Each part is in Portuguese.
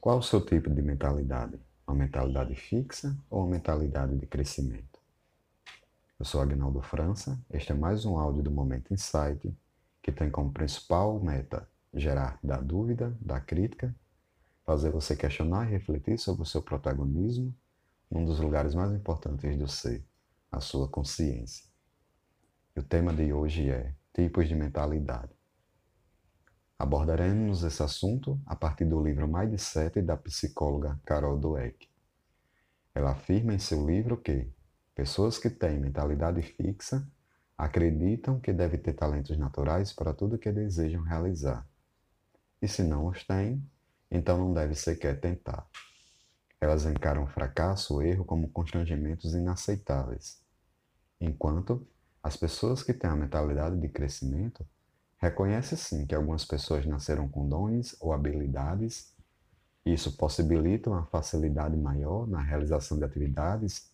Qual o seu tipo de mentalidade? Uma mentalidade fixa ou uma mentalidade de crescimento? Eu sou Agnaldo França, este é mais um áudio do Momento Insight, que tem como principal meta gerar da dúvida, da crítica, fazer você questionar e refletir sobre o seu protagonismo, um dos lugares mais importantes do ser, a sua consciência. E o tema de hoje é tipos de mentalidade. Abordaremos esse assunto a partir do livro Mais Sete da psicóloga Carol Dweck. Ela afirma em seu livro que pessoas que têm mentalidade fixa acreditam que devem ter talentos naturais para tudo que desejam realizar. E se não os têm, então não deve sequer tentar. Elas encaram fracasso ou erro como constrangimentos inaceitáveis, enquanto as pessoas que têm a mentalidade de crescimento Reconhece sim que algumas pessoas nasceram com dons ou habilidades. Isso possibilita uma facilidade maior na realização de atividades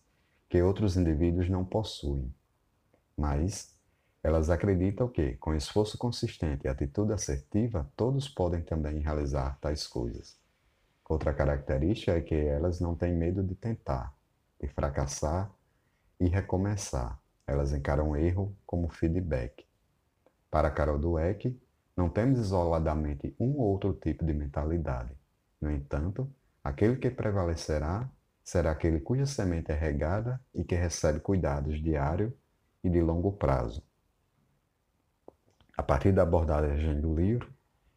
que outros indivíduos não possuem. Mas elas acreditam que, com esforço consistente e atitude assertiva, todos podem também realizar tais coisas. Outra característica é que elas não têm medo de tentar, de fracassar e recomeçar. Elas encaram o erro como feedback. Para Carol Dweck, não temos isoladamente um ou outro tipo de mentalidade. No entanto, aquele que prevalecerá será aquele cuja semente é regada e que recebe cuidados diário e de longo prazo. A partir da abordagem do livro,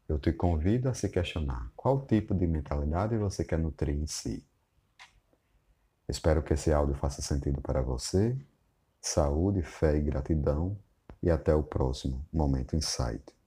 eu te convido a se questionar qual tipo de mentalidade você quer nutrir em si. Espero que esse áudio faça sentido para você. Saúde, fé e gratidão e até o próximo Momento Insight.